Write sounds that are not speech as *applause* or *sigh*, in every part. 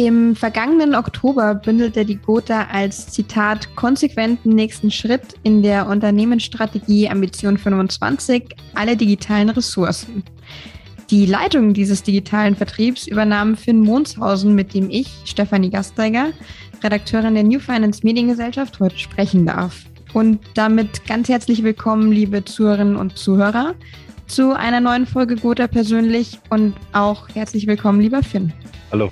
Im vergangenen Oktober bündelte die Gotha als Zitat konsequenten nächsten Schritt in der Unternehmensstrategie Ambition 25 alle digitalen Ressourcen. Die Leitung dieses digitalen Vertriebs übernahm Finn Monshausen, mit dem ich, Stefanie Gasteiger, Redakteurin der New Finance Mediengesellschaft, heute sprechen darf. Und damit ganz herzlich willkommen, liebe Zuhörerinnen und Zuhörer, zu einer neuen Folge Gotha persönlich und auch herzlich willkommen, lieber Finn. Hallo.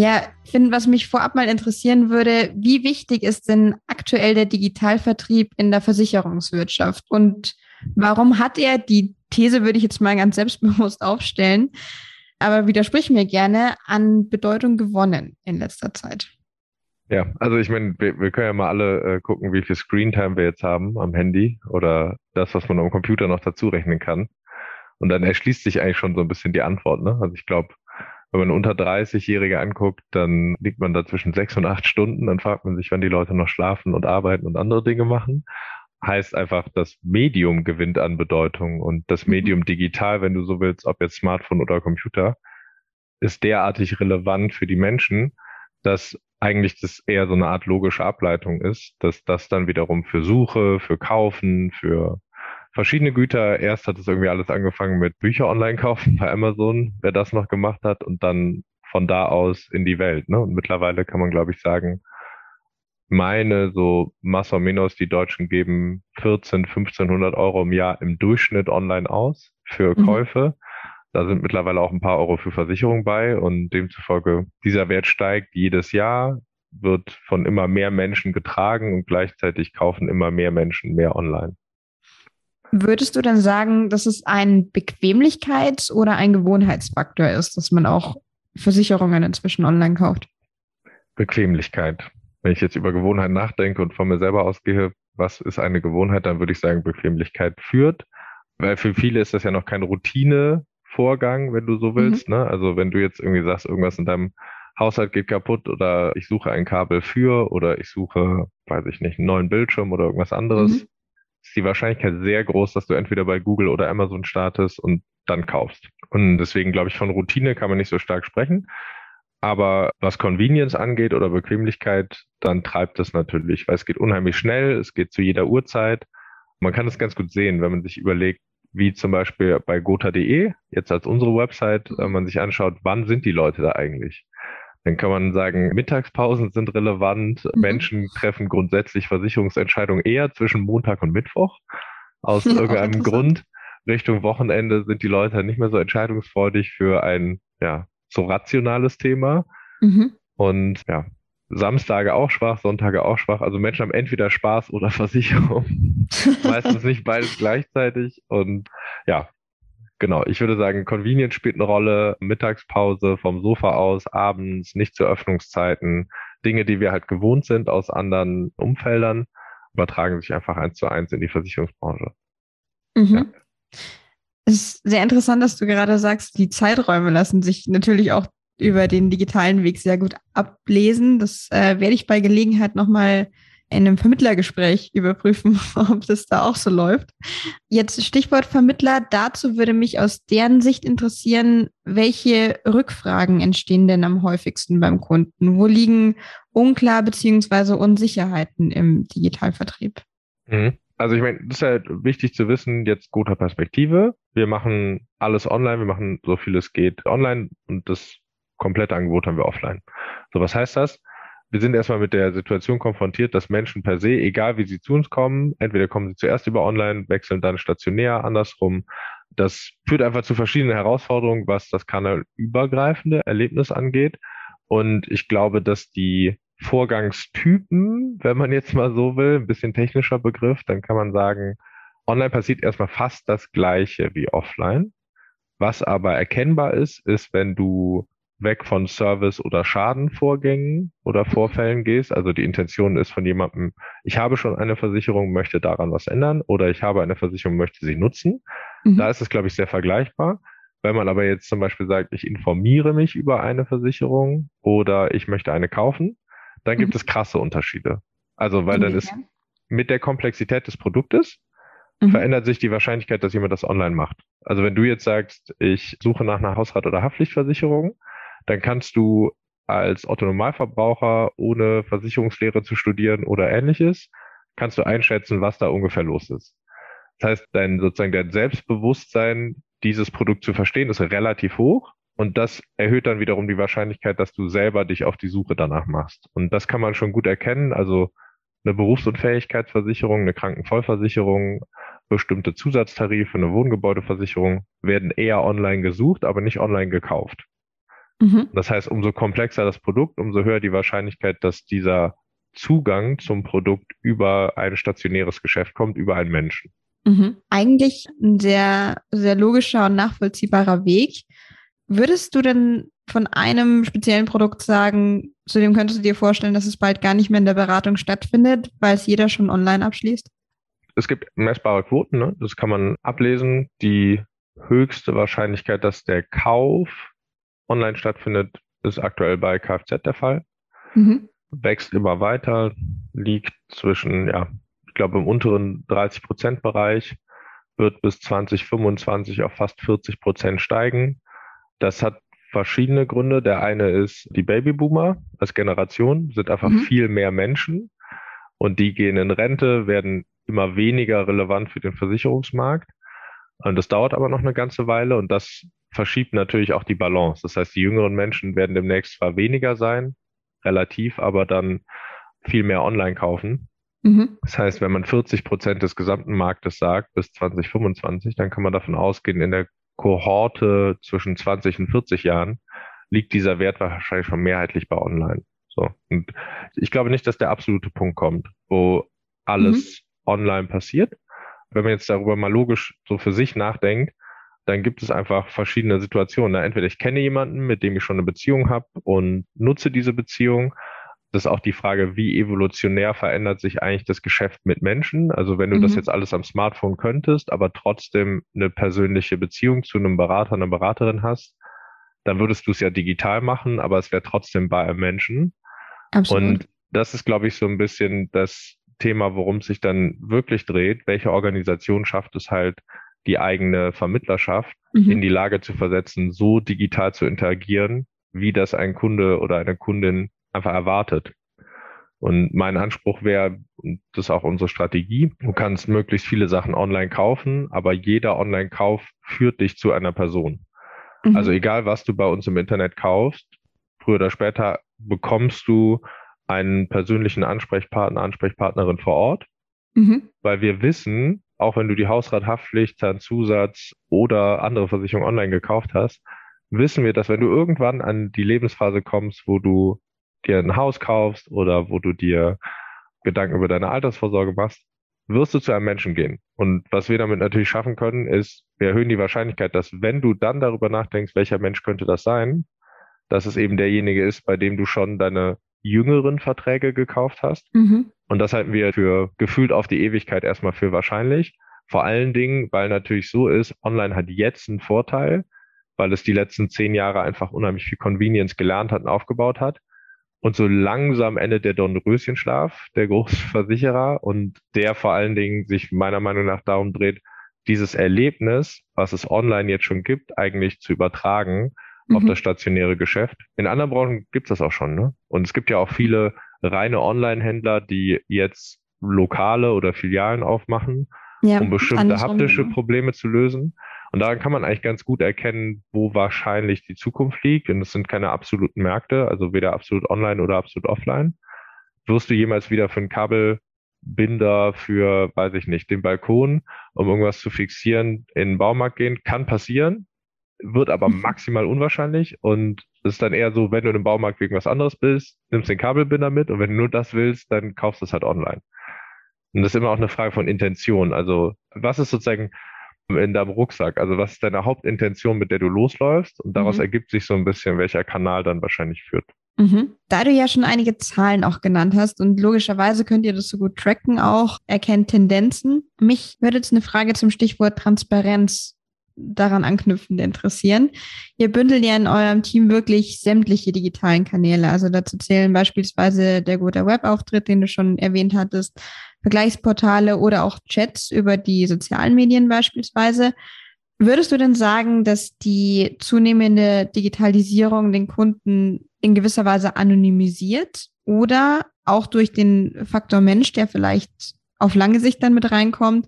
Ja, Finn, was mich vorab mal interessieren würde, wie wichtig ist denn aktuell der Digitalvertrieb in der Versicherungswirtschaft und warum hat er, die These würde ich jetzt mal ganz selbstbewusst aufstellen, aber widersprich mir gerne, an Bedeutung gewonnen in letzter Zeit? Ja, also ich meine, wir, wir, können ja mal alle äh, gucken, wie viel Screentime wir jetzt haben am Handy oder das, was man am Computer noch dazu rechnen kann. Und dann erschließt sich eigentlich schon so ein bisschen die Antwort. Ne? Also ich glaube, wenn man unter 30-Jährige anguckt, dann liegt man da zwischen sechs und acht Stunden. Dann fragt man sich, wann die Leute noch schlafen und arbeiten und andere Dinge machen. Heißt einfach, das Medium gewinnt an Bedeutung und das mhm. Medium digital, wenn du so willst, ob jetzt Smartphone oder Computer, ist derartig relevant für die Menschen, dass eigentlich das eher so eine Art logische Ableitung ist, dass das dann wiederum für Suche, für Kaufen, für verschiedene Güter. Erst hat es irgendwie alles angefangen mit Bücher online kaufen bei Amazon, wer das noch gemacht hat, und dann von da aus in die Welt. Ne? Und mittlerweile kann man, glaube ich, sagen, meine so más o menos, die Deutschen geben 14, 1500 Euro im Jahr im Durchschnitt online aus für mhm. Käufe. Da sind mittlerweile auch ein paar Euro für Versicherung bei und demzufolge dieser Wert steigt jedes Jahr, wird von immer mehr Menschen getragen und gleichzeitig kaufen immer mehr Menschen mehr online. Würdest du dann sagen, dass es ein Bequemlichkeits- oder ein Gewohnheitsfaktor ist, dass man auch Versicherungen inzwischen online kauft? Bequemlichkeit. Wenn ich jetzt über Gewohnheit nachdenke und von mir selber ausgehe, was ist eine Gewohnheit, dann würde ich sagen, Bequemlichkeit führt. Weil für viele ist das ja noch kein Routinevorgang, wenn du so willst. Mhm. Ne? Also wenn du jetzt irgendwie sagst, irgendwas in deinem Haushalt geht kaputt oder ich suche ein Kabel für oder ich suche, weiß ich nicht, einen neuen Bildschirm oder irgendwas anderes, mhm ist die Wahrscheinlichkeit sehr groß, dass du entweder bei Google oder Amazon startest und dann kaufst. Und deswegen glaube ich, von Routine kann man nicht so stark sprechen. Aber was Convenience angeht oder Bequemlichkeit, dann treibt es natürlich, weil es geht unheimlich schnell, es geht zu jeder Uhrzeit. Man kann es ganz gut sehen, wenn man sich überlegt, wie zum Beispiel bei gotha.de, jetzt als unsere Website, wenn man sich anschaut, wann sind die Leute da eigentlich? Dann kann man sagen, Mittagspausen sind relevant. Mhm. Menschen treffen grundsätzlich Versicherungsentscheidungen eher zwischen Montag und Mittwoch. Aus ja, *laughs* irgendeinem Grund. Richtung Wochenende sind die Leute nicht mehr so entscheidungsfreudig für ein, ja, so rationales Thema. Mhm. Und ja, Samstage auch schwach, Sonntage auch schwach. Also Menschen haben entweder Spaß oder *laughs* Versicherung. *laughs* Meistens nicht beides gleichzeitig. Und ja, Genau, ich würde sagen, Convenience spielt eine Rolle, Mittagspause vom Sofa aus, abends, nicht zu Öffnungszeiten, Dinge, die wir halt gewohnt sind aus anderen Umfeldern, übertragen sich einfach eins zu eins in die Versicherungsbranche. Mhm. Ja. Es ist sehr interessant, dass du gerade sagst, die Zeiträume lassen sich natürlich auch über den digitalen Weg sehr gut ablesen. Das äh, werde ich bei Gelegenheit nochmal in einem Vermittlergespräch überprüfen, *laughs* ob das da auch so läuft. Jetzt Stichwort Vermittler. Dazu würde mich aus deren Sicht interessieren, welche Rückfragen entstehen denn am häufigsten beim Kunden? Wo liegen unklar beziehungsweise Unsicherheiten im Digitalvertrieb? Mhm. Also ich meine, das ist halt wichtig zu wissen, jetzt guter Perspektive. Wir machen alles online, wir machen so viel es geht online und das komplette Angebot haben wir offline. So, was heißt das? Wir sind erstmal mit der Situation konfrontiert, dass Menschen per se, egal wie sie zu uns kommen, entweder kommen sie zuerst über online, wechseln dann stationär, andersrum. Das führt einfach zu verschiedenen Herausforderungen, was das kanalübergreifende Erlebnis angeht. Und ich glaube, dass die Vorgangstypen, wenn man jetzt mal so will, ein bisschen technischer Begriff, dann kann man sagen, online passiert erstmal fast das Gleiche wie offline. Was aber erkennbar ist, ist, wenn du weg von Service- oder Schadenvorgängen oder Vorfällen gehst. Also die Intention ist von jemandem, ich habe schon eine Versicherung, möchte daran was ändern oder ich habe eine Versicherung, möchte sie nutzen. Mhm. Da ist es, glaube ich, sehr vergleichbar. Wenn man aber jetzt zum Beispiel sagt, ich informiere mich über eine Versicherung oder ich möchte eine kaufen, dann gibt mhm. es krasse Unterschiede. Also, weil dann ist mit der Komplexität des Produktes mhm. verändert sich die Wahrscheinlichkeit, dass jemand das online macht. Also wenn du jetzt sagst, ich suche nach einer Hausrat- oder Haftpflichtversicherung, dann kannst du als Otto-Normalverbraucher ohne Versicherungslehre zu studieren oder ähnliches, kannst du einschätzen, was da ungefähr los ist. Das heißt, dein sozusagen dein Selbstbewusstsein, dieses Produkt zu verstehen, ist relativ hoch. Und das erhöht dann wiederum die Wahrscheinlichkeit, dass du selber dich auf die Suche danach machst. Und das kann man schon gut erkennen. Also eine Berufsunfähigkeitsversicherung, eine Krankenvollversicherung, bestimmte Zusatztarife, eine Wohngebäudeversicherung werden eher online gesucht, aber nicht online gekauft. Mhm. Das heißt, umso komplexer das Produkt, umso höher die Wahrscheinlichkeit, dass dieser Zugang zum Produkt über ein stationäres Geschäft kommt, über einen Menschen. Mhm. Eigentlich ein sehr, sehr logischer und nachvollziehbarer Weg. Würdest du denn von einem speziellen Produkt sagen, zu dem könntest du dir vorstellen, dass es bald gar nicht mehr in der Beratung stattfindet, weil es jeder schon online abschließt? Es gibt messbare Quoten, ne? das kann man ablesen. Die höchste Wahrscheinlichkeit, dass der Kauf online stattfindet, ist aktuell bei Kfz der Fall. Mhm. Wächst immer weiter, liegt zwischen, ja, ich glaube im unteren 30 Prozent Bereich, wird bis 2025 auf fast 40 Prozent steigen. Das hat verschiedene Gründe. Der eine ist, die Babyboomer als Generation sind einfach mhm. viel mehr Menschen und die gehen in Rente, werden immer weniger relevant für den Versicherungsmarkt. Und das dauert aber noch eine ganze Weile und das verschiebt natürlich auch die Balance. Das heißt, die jüngeren Menschen werden demnächst zwar weniger sein, relativ, aber dann viel mehr online kaufen. Mhm. Das heißt, wenn man 40 Prozent des gesamten Marktes sagt bis 2025, dann kann man davon ausgehen, in der Kohorte zwischen 20 und 40 Jahren liegt dieser Wert wahrscheinlich schon mehrheitlich bei online. So. Und ich glaube nicht, dass der absolute Punkt kommt, wo alles mhm. online passiert. Wenn man jetzt darüber mal logisch so für sich nachdenkt, dann gibt es einfach verschiedene Situationen. Entweder ich kenne jemanden, mit dem ich schon eine Beziehung habe und nutze diese Beziehung. Das ist auch die Frage, wie evolutionär verändert sich eigentlich das Geschäft mit Menschen? Also wenn du mhm. das jetzt alles am Smartphone könntest, aber trotzdem eine persönliche Beziehung zu einem Berater, einer Beraterin hast, dann würdest du es ja digital machen, aber es wäre trotzdem bei einem Menschen. Absolut. Und das ist, glaube ich, so ein bisschen das Thema, worum es sich dann wirklich dreht. Welche Organisation schafft es halt, die eigene Vermittlerschaft mhm. in die Lage zu versetzen, so digital zu interagieren, wie das ein Kunde oder eine Kundin einfach erwartet. Und mein Anspruch wäre, und das ist auch unsere Strategie, du kannst möglichst viele Sachen online kaufen, aber jeder Online-Kauf führt dich zu einer Person. Mhm. Also egal, was du bei uns im Internet kaufst, früher oder später bekommst du einen persönlichen Ansprechpartner, Ansprechpartnerin vor Ort, mhm. weil wir wissen, auch wenn du die Hausrathaftpflicht, Zahnzusatz oder andere Versicherung online gekauft hast, wissen wir, dass wenn du irgendwann an die Lebensphase kommst, wo du dir ein Haus kaufst oder wo du dir Gedanken über deine Altersvorsorge machst, wirst du zu einem Menschen gehen. Und was wir damit natürlich schaffen können, ist, wir erhöhen die Wahrscheinlichkeit, dass wenn du dann darüber nachdenkst, welcher Mensch könnte das sein, dass es eben derjenige ist, bei dem du schon deine jüngeren Verträge gekauft hast. Mhm. Und das halten wir für gefühlt auf die Ewigkeit erstmal für wahrscheinlich. Vor allen Dingen, weil natürlich so ist, online hat jetzt einen Vorteil, weil es die letzten zehn Jahre einfach unheimlich viel Convenience gelernt hat und aufgebaut hat. Und so langsam endet der Dornröschenschlaf der Großversicherer *laughs* und der vor allen Dingen sich meiner Meinung nach darum dreht, dieses Erlebnis, was es online jetzt schon gibt, eigentlich zu übertragen mhm. auf das stationäre Geschäft. In anderen Branchen gibt es das auch schon. Ne? Und es gibt ja auch viele reine Online-Händler, die jetzt Lokale oder Filialen aufmachen, ja, um bestimmte haptische Probleme zu lösen. Und daran kann man eigentlich ganz gut erkennen, wo wahrscheinlich die Zukunft liegt. Und es sind keine absoluten Märkte, also weder absolut online oder absolut offline. Wirst du jemals wieder für ein Kabelbinder für, weiß ich nicht, den Balkon, um irgendwas zu fixieren, in den Baumarkt gehen? Kann passieren, wird aber mhm. maximal unwahrscheinlich und es ist dann eher so, wenn du im Baumarkt wegen was anderes bist, nimmst den Kabelbinder mit und wenn du nur das willst, dann kaufst du es halt online. Und das ist immer auch eine Frage von Intention. Also was ist sozusagen in deinem Rucksack? Also was ist deine Hauptintention, mit der du losläufst? Und daraus mhm. ergibt sich so ein bisschen, welcher Kanal dann wahrscheinlich führt. Mhm. Da du ja schon einige Zahlen auch genannt hast und logischerweise könnt ihr das so gut tracken auch, erkennt Tendenzen. Mich würde jetzt eine Frage zum Stichwort Transparenz daran anknüpfend interessieren. Ihr bündelt ja in eurem Team wirklich sämtliche digitalen Kanäle. Also dazu zählen beispielsweise der gute Webauftritt, den du schon erwähnt hattest, Vergleichsportale oder auch Chats über die sozialen Medien beispielsweise. Würdest du denn sagen, dass die zunehmende Digitalisierung den Kunden in gewisser Weise anonymisiert oder auch durch den Faktor Mensch, der vielleicht auf lange Sicht dann mit reinkommt,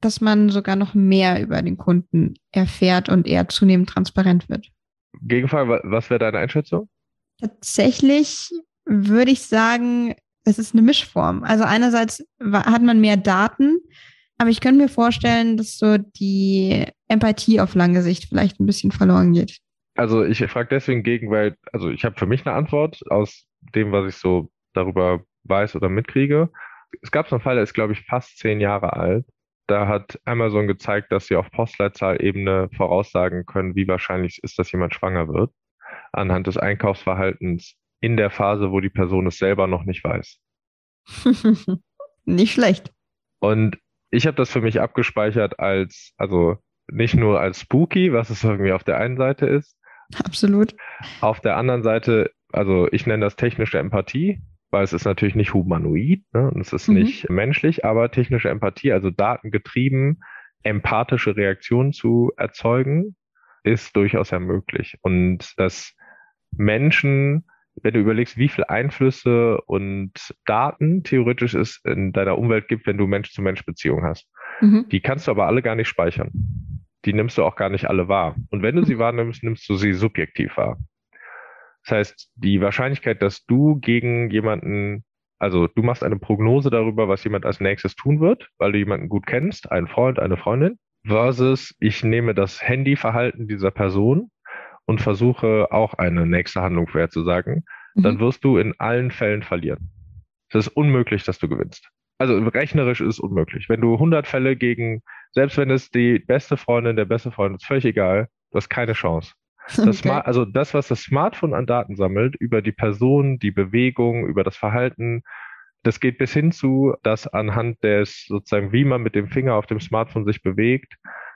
dass man sogar noch mehr über den Kunden erfährt und er zunehmend transparent wird? Gegenfrage, was wäre deine Einschätzung? Tatsächlich würde ich sagen, es ist eine Mischform. Also einerseits hat man mehr Daten, aber ich könnte mir vorstellen, dass so die Empathie auf lange Sicht vielleicht ein bisschen verloren geht. Also ich frage deswegen gegen, weil, also ich habe für mich eine Antwort aus dem, was ich so darüber weiß oder mitkriege. Es gab so einen Fall, der ist, glaube ich, fast zehn Jahre alt. Da hat Amazon gezeigt, dass sie auf Postleitzahlebene voraussagen können, wie wahrscheinlich es ist, dass jemand schwanger wird, anhand des Einkaufsverhaltens in der Phase, wo die Person es selber noch nicht weiß. *laughs* nicht schlecht. Und ich habe das für mich abgespeichert als, also nicht nur als spooky, was es irgendwie auf der einen Seite ist. Absolut. Auf der anderen Seite, also ich nenne das technische Empathie, weil es ist natürlich nicht humanoid ne? und es ist mhm. nicht menschlich, aber technische Empathie, also datengetrieben, empathische Reaktionen zu erzeugen, ist durchaus ja möglich. Und dass Menschen wenn du überlegst, wie viele Einflüsse und Daten theoretisch es in deiner Umwelt gibt, wenn du Mensch-zu-Mensch-Beziehungen hast. Mhm. Die kannst du aber alle gar nicht speichern. Die nimmst du auch gar nicht alle wahr. Und wenn du sie wahrnimmst, nimmst du sie subjektiv wahr. Das heißt, die Wahrscheinlichkeit, dass du gegen jemanden, also du machst eine Prognose darüber, was jemand als nächstes tun wird, weil du jemanden gut kennst, einen Freund, eine Freundin, versus ich nehme das Handyverhalten dieser Person und versuche auch eine nächste Handlung vorherzusagen, mhm. dann wirst du in allen Fällen verlieren. Es ist unmöglich, dass du gewinnst. Also rechnerisch ist es unmöglich. Wenn du 100 Fälle gegen, selbst wenn es die beste Freundin, der beste Freund ist, völlig egal, du hast keine Chance. *laughs* Das okay. also das, was das Smartphone an Daten sammelt, über die Person, die Bewegung, über das Verhalten, das geht bis hin zu, dass anhand des sozusagen, wie man mit dem Finger auf dem Smartphone sich bewegt,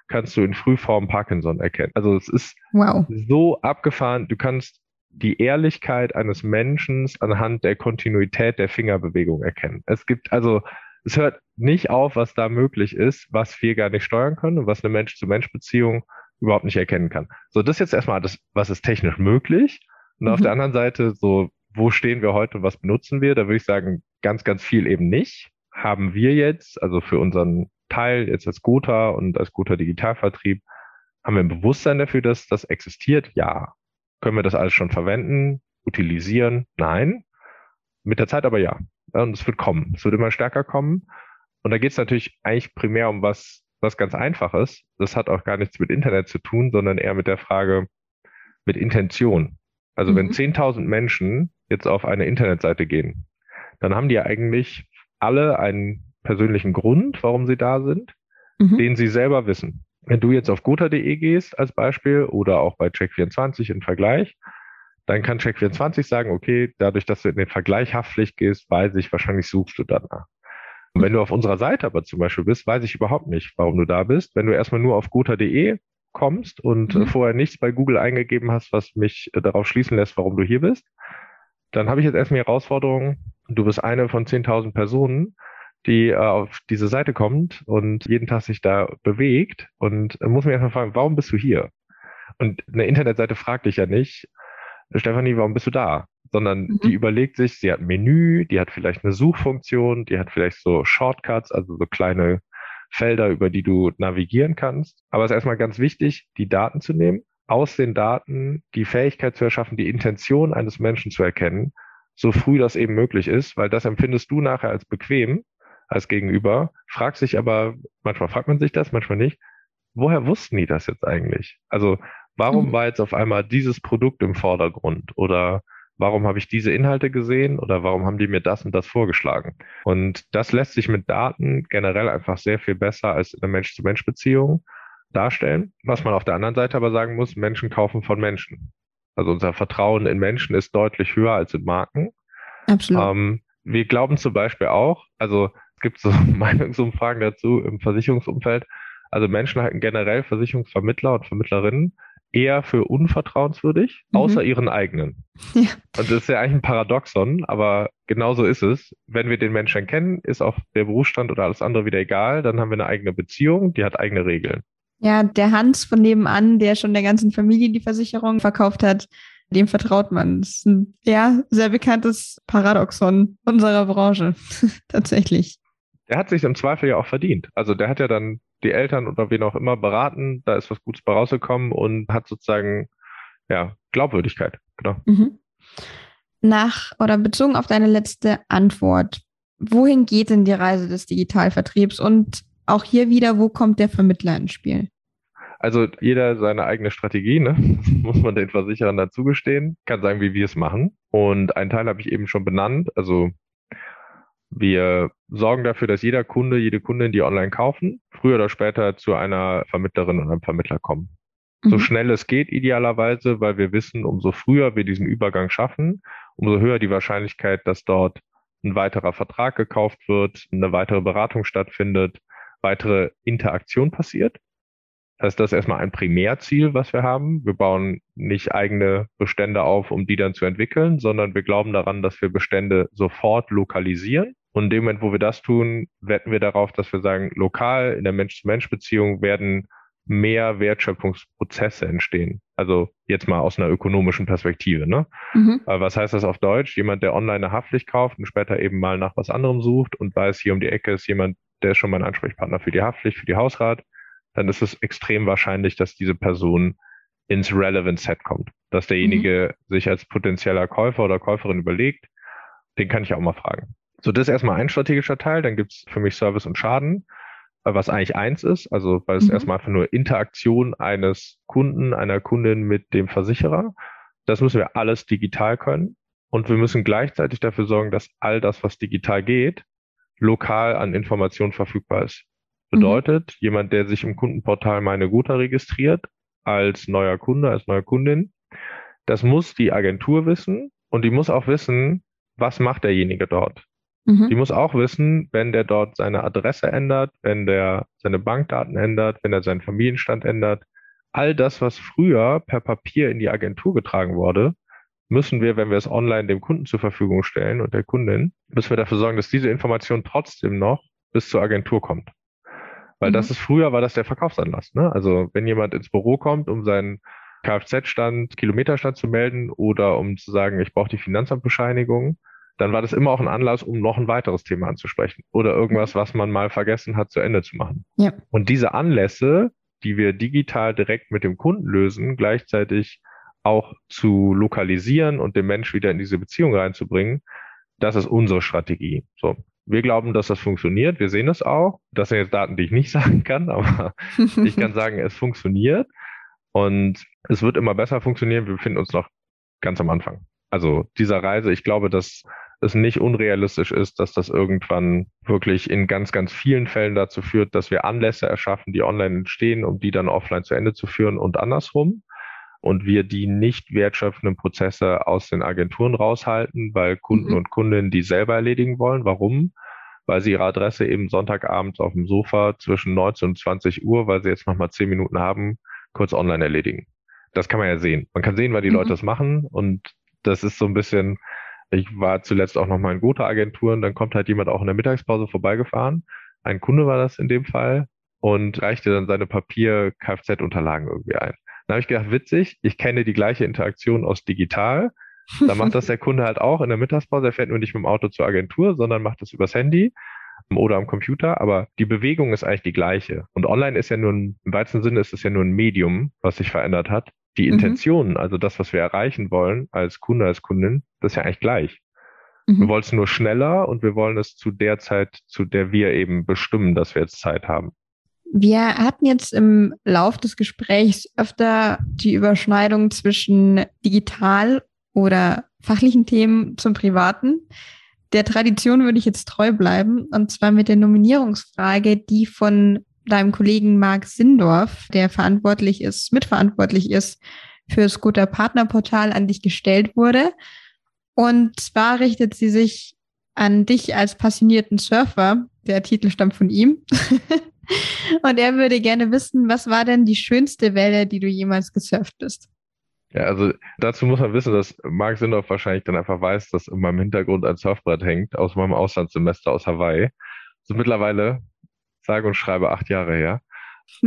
kannst du in Frühform Parkinson erkennen. Also es ist wow. so abgefahren. Du kannst die Ehrlichkeit eines Menschen anhand der Kontinuität der Fingerbewegung erkennen. Es gibt also, es hört nicht auf, was da möglich ist, was wir gar nicht steuern können und was eine Mensch-zu-Mensch-Beziehung überhaupt nicht erkennen kann. So, das ist jetzt erstmal das, was ist technisch möglich. Und mhm. auf der anderen Seite, so, wo stehen wir heute und was benutzen wir? Da würde ich sagen, ganz, ganz viel eben nicht. Haben wir jetzt, also für unseren Teil, jetzt als Gotha und als Gotha Digitalvertrieb, haben wir ein Bewusstsein dafür, dass das existiert? Ja. Können wir das alles schon verwenden, utilisieren? Nein. Mit der Zeit aber ja. Und es wird kommen. Es wird immer stärker kommen. Und da geht es natürlich eigentlich primär um was, was ganz Einfaches. Das hat auch gar nichts mit Internet zu tun, sondern eher mit der Frage, mit Intention. Also mhm. wenn 10.000 Menschen jetzt auf eine Internetseite gehen, dann haben die eigentlich alle einen persönlichen Grund, warum sie da sind, mhm. den sie selber wissen. Wenn du jetzt auf gotha.de gehst als Beispiel oder auch bei Check24 im Vergleich, dann kann Check24 sagen, okay, dadurch, dass du in den Vergleich Haftpflicht gehst, weiß ich, wahrscheinlich suchst du danach. Und wenn du auf unserer Seite aber zum Beispiel bist, weiß ich überhaupt nicht, warum du da bist. Wenn du erstmal nur auf gotha.de kommst und mhm. vorher nichts bei Google eingegeben hast, was mich äh, darauf schließen lässt, warum du hier bist, dann habe ich jetzt erstmal die Herausforderung, du bist eine von 10.000 Personen, die äh, auf diese Seite kommt und jeden Tag sich da bewegt und äh, muss mir erstmal fragen, warum bist du hier? Und eine Internetseite fragt dich ja nicht, Stefanie, warum bist du da? Sondern mhm. die überlegt sich, sie hat ein Menü, die hat vielleicht eine Suchfunktion, die hat vielleicht so Shortcuts, also so kleine Felder, über die du navigieren kannst. Aber es ist erstmal ganz wichtig, die Daten zu nehmen, aus den Daten die Fähigkeit zu erschaffen, die Intention eines Menschen zu erkennen, so früh das eben möglich ist, weil das empfindest du nachher als bequem als Gegenüber, fragt sich aber, manchmal fragt man sich das, manchmal nicht, woher wussten die das jetzt eigentlich? Also warum mhm. war jetzt auf einmal dieses Produkt im Vordergrund oder warum habe ich diese Inhalte gesehen oder warum haben die mir das und das vorgeschlagen? Und das lässt sich mit Daten generell einfach sehr viel besser als in einer Mensch-zu-Mensch-Beziehung darstellen. Was man auf der anderen Seite aber sagen muss, Menschen kaufen von Menschen. Also unser Vertrauen in Menschen ist deutlich höher als in Marken. Absolut. Ähm, wir glauben zum Beispiel auch, also gibt so *laughs* Meinungsumfragen dazu im Versicherungsumfeld. Also Menschen halten generell Versicherungsvermittler und Vermittlerinnen eher für unvertrauenswürdig, mhm. außer ihren eigenen. *laughs* Ja. Und das ist ja eigentlich ein Paradoxon, aber genauso ist es. Wenn wir den Menschen kennen, ist auch der Berufsstand oder alles andere wieder egal. Dann haben wir eine eigene Beziehung, die hat eigene Regeln. Ja, der Hans von nebenan, der schon der ganzen Familie die Versicherung verkauft hat, dem vertraut man. Das ist ein ja, sehr bekanntes Paradoxon unserer Branche, *laughs* tatsächlich. Der hat sich im Zweifel ja auch verdient. Also der hat ja dann die Eltern oder wen auch immer beraten, da ist was Gutes bei rausgekommen und hat sozusagen ja, Glaubwürdigkeit. Genau. Mhm. Nach oder bezogen auf deine letzte Antwort, wohin geht denn die Reise des Digitalvertriebs und auch hier wieder, wo kommt der Vermittler ins Spiel? Also jeder seine eigene Strategie, ne? *laughs* muss man den Versicherern dazugestehen, kann sagen, wie wir es machen. Und einen Teil habe ich eben schon benannt. Also wir sorgen dafür, dass jeder Kunde, jede Kundin, die online kaufen, früher oder später zu einer Vermittlerin oder einem Vermittler kommen. Mhm. So schnell es geht, idealerweise, weil wir wissen, umso früher wir diesen Übergang schaffen, umso höher die Wahrscheinlichkeit, dass dort ein weiterer Vertrag gekauft wird, eine weitere Beratung stattfindet, weitere Interaktion passiert. Das ist das erstmal ein Primärziel, was wir haben. Wir bauen nicht eigene Bestände auf, um die dann zu entwickeln, sondern wir glauben daran, dass wir Bestände sofort lokalisieren. Und in dem Moment, wo wir das tun, wetten wir darauf, dass wir sagen, lokal in der Mensch-zu-Mensch-Beziehung werden mehr Wertschöpfungsprozesse entstehen. Also jetzt mal aus einer ökonomischen Perspektive. Ne? Mhm. Was heißt das auf Deutsch? Jemand, der online eine Haftpflicht kauft und später eben mal nach was anderem sucht und weiß, hier um die Ecke ist jemand, der ist schon mein Ansprechpartner für die Haftpflicht, für die Hausrat, dann ist es extrem wahrscheinlich, dass diese Person ins Relevant Set kommt. Dass derjenige mhm. sich als potenzieller Käufer oder Käuferin überlegt, den kann ich auch mal fragen. So, das ist erstmal ein strategischer Teil. Dann gibt es für mich Service und Schaden was eigentlich eins ist, also weil es mhm. erstmal einfach nur Interaktion eines Kunden, einer Kundin mit dem Versicherer. Das müssen wir alles digital können. Und wir müssen gleichzeitig dafür sorgen, dass all das, was digital geht, lokal an Informationen verfügbar ist. Bedeutet, mhm. jemand, der sich im Kundenportal meine Guter registriert, als neuer Kunde, als neue Kundin, das muss die Agentur wissen und die muss auch wissen, was macht derjenige dort. Mhm. Die muss auch wissen, wenn der dort seine Adresse ändert, wenn der seine Bankdaten ändert, wenn er seinen Familienstand ändert, all das, was früher per Papier in die Agentur getragen wurde, müssen wir, wenn wir es online dem Kunden zur Verfügung stellen und der Kundin, müssen wir dafür sorgen, dass diese Information trotzdem noch bis zur Agentur kommt. Weil mhm. das ist früher war das der Verkaufsanlass. Ne? Also wenn jemand ins Büro kommt, um seinen Kfz-Stand, Kilometerstand zu melden oder um zu sagen, ich brauche die Finanzamtbescheinigung, dann war das immer auch ein Anlass, um noch ein weiteres Thema anzusprechen oder irgendwas, was man mal vergessen hat, zu Ende zu machen. Ja. Und diese Anlässe, die wir digital direkt mit dem Kunden lösen, gleichzeitig auch zu lokalisieren und den Mensch wieder in diese Beziehung reinzubringen, das ist unsere Strategie. So. Wir glauben, dass das funktioniert. Wir sehen es auch. Das sind jetzt Daten, die ich nicht *laughs* sagen kann, aber *laughs* ich kann sagen, es funktioniert und es wird immer besser funktionieren. Wir befinden uns noch ganz am Anfang. Also dieser Reise, ich glaube, dass es nicht unrealistisch ist, dass das irgendwann wirklich in ganz, ganz vielen Fällen dazu führt, dass wir Anlässe erschaffen, die online entstehen, um die dann offline zu Ende zu führen und andersrum. Und wir die nicht wertschöpfenden Prozesse aus den Agenturen raushalten, weil Kunden mhm. und Kundinnen die selber erledigen wollen. Warum? Weil sie ihre Adresse eben Sonntagabends auf dem Sofa zwischen 19 und 20 Uhr, weil sie jetzt nochmal 10 Minuten haben, kurz online erledigen. Das kann man ja sehen. Man kann sehen, weil die mhm. Leute das machen und das ist so ein bisschen, ich war zuletzt auch noch mal in Gotha-Agenturen, dann kommt halt jemand auch in der Mittagspause vorbeigefahren. Ein Kunde war das in dem Fall und reichte dann seine Papier-Kfz-Unterlagen irgendwie ein. Dann habe ich gedacht, witzig, ich kenne die gleiche Interaktion aus digital. Da macht das der *laughs* Kunde halt auch in der Mittagspause. Er fährt nur nicht mit dem Auto zur Agentur, sondern macht das übers Handy oder am Computer. Aber die Bewegung ist eigentlich die gleiche. Und online ist ja nur ein, im weitesten Sinne ist es ja nur ein Medium, was sich verändert hat die mhm. Intention, also das, was wir erreichen wollen als Kunde, als Kundin, das ist ja eigentlich gleich. Mhm. Wir wollen es nur schneller und wir wollen es zu der Zeit, zu der wir eben bestimmen, dass wir jetzt Zeit haben. Wir hatten jetzt im Lauf des Gesprächs öfter die Überschneidung zwischen digital oder fachlichen Themen zum Privaten. Der Tradition würde ich jetzt treu bleiben, und zwar mit der Nominierungsfrage, die von deinem Kollegen Marc Sindorf, der verantwortlich ist, mitverantwortlich ist für das Scooter Partnerportal, an dich gestellt wurde. Und zwar richtet sie sich an dich als passionierten Surfer. Der Titel stammt von ihm. *laughs* Und er würde gerne wissen, was war denn die schönste Welle, die du jemals gesurft bist? Ja, also dazu muss man wissen, dass Marc Sindorf wahrscheinlich dann einfach weiß, dass in meinem Hintergrund ein Surfbrett hängt aus meinem Auslandssemester aus Hawaii. So mittlerweile sage und schreibe acht Jahre her.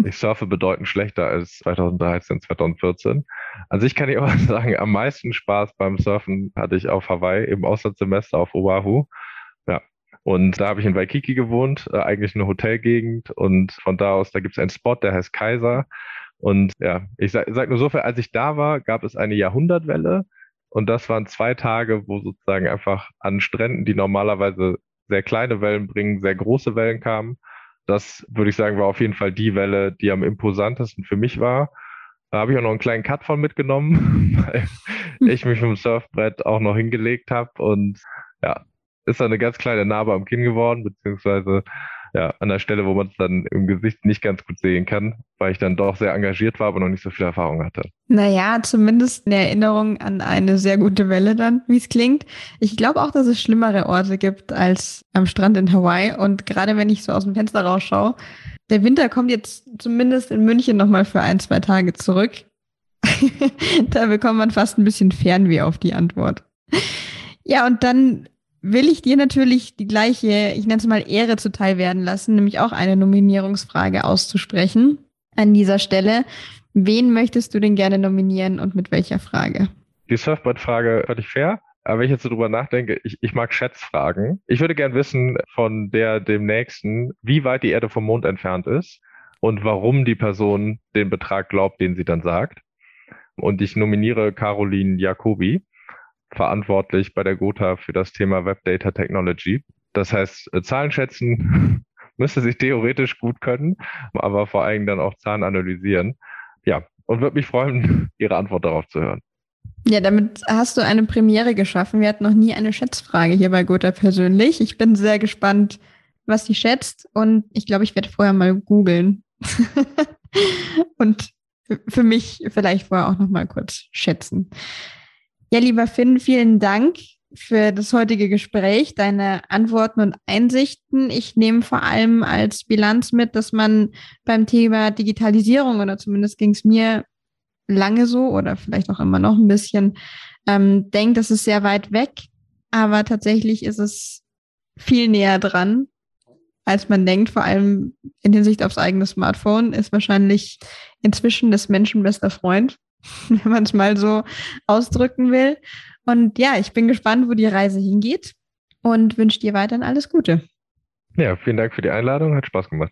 Ich surfe bedeutend schlechter als 2013, 2014. An sich kann ich aber *laughs* sagen, am meisten Spaß beim Surfen hatte ich auf Hawaii im Auslandssemester auf Oahu. Ja. Und da habe ich in Waikiki gewohnt, äh, eigentlich eine Hotelgegend. Und von da aus, da gibt es einen Spot, der heißt Kaiser. Und ja, ich sage sag nur so viel, als ich da war, gab es eine Jahrhundertwelle. Und das waren zwei Tage, wo sozusagen einfach an Stränden, die normalerweise sehr kleine Wellen bringen, sehr große Wellen kamen. Das würde ich sagen, war auf jeden Fall die Welle, die am imposantesten für mich war. Da habe ich auch noch einen kleinen Cut von mitgenommen, *laughs* weil ich mich dem Surfbrett auch noch hingelegt habe und ja, ist da eine ganz kleine Narbe am Kinn geworden, beziehungsweise ja, an der Stelle, wo man es dann im Gesicht nicht ganz gut sehen kann, weil ich dann doch sehr engagiert war, aber noch nicht so viel Erfahrung hatte. Naja, zumindest eine Erinnerung an eine sehr gute Welle dann, wie es klingt. Ich glaube auch, dass es schlimmere Orte gibt als am Strand in Hawaii. Und gerade wenn ich so aus dem Fenster rausschaue, der Winter kommt jetzt zumindest in München nochmal für ein, zwei Tage zurück. *laughs* da bekommt man fast ein bisschen Fernweh auf die Antwort. Ja, und dann will ich dir natürlich die gleiche, ich nenne es mal Ehre zuteil werden lassen, nämlich auch eine Nominierungsfrage auszusprechen an dieser Stelle. Wen möchtest du denn gerne nominieren und mit welcher Frage? Die Surfboard-Frage völlig fair. Aber wenn ich jetzt so drüber nachdenke, ich, ich mag Schätzfragen. Ich würde gern wissen von der dem Nächsten, wie weit die Erde vom Mond entfernt ist und warum die Person den Betrag glaubt, den sie dann sagt. Und ich nominiere Caroline Jacobi verantwortlich bei der Gotha für das Thema Web Data Technology. Das heißt, äh, Zahlen schätzen *laughs* müsste sich theoretisch gut können, aber vor allem dann auch Zahlen analysieren. Ja, und würde mich freuen, *laughs* Ihre Antwort darauf zu hören. Ja, damit hast du eine Premiere geschaffen. Wir hatten noch nie eine Schätzfrage hier bei Gotha persönlich. Ich bin sehr gespannt, was sie schätzt und ich glaube, ich werde vorher mal googeln *laughs* und für mich vielleicht vorher auch noch mal kurz schätzen. Ja, lieber Finn, vielen Dank für das heutige Gespräch, deine Antworten und Einsichten. Ich nehme vor allem als Bilanz mit, dass man beim Thema Digitalisierung oder zumindest ging es mir lange so oder vielleicht auch immer noch ein bisschen, ähm, denkt, das ist sehr weit weg, aber tatsächlich ist es viel näher dran, als man denkt, vor allem in Hinsicht aufs eigene Smartphone, ist wahrscheinlich inzwischen des Menschen bester Freund. *laughs* wenn man es mal so ausdrücken will. Und ja, ich bin gespannt, wo die Reise hingeht und wünsche dir weiterhin alles Gute. Ja, vielen Dank für die Einladung, hat Spaß gemacht.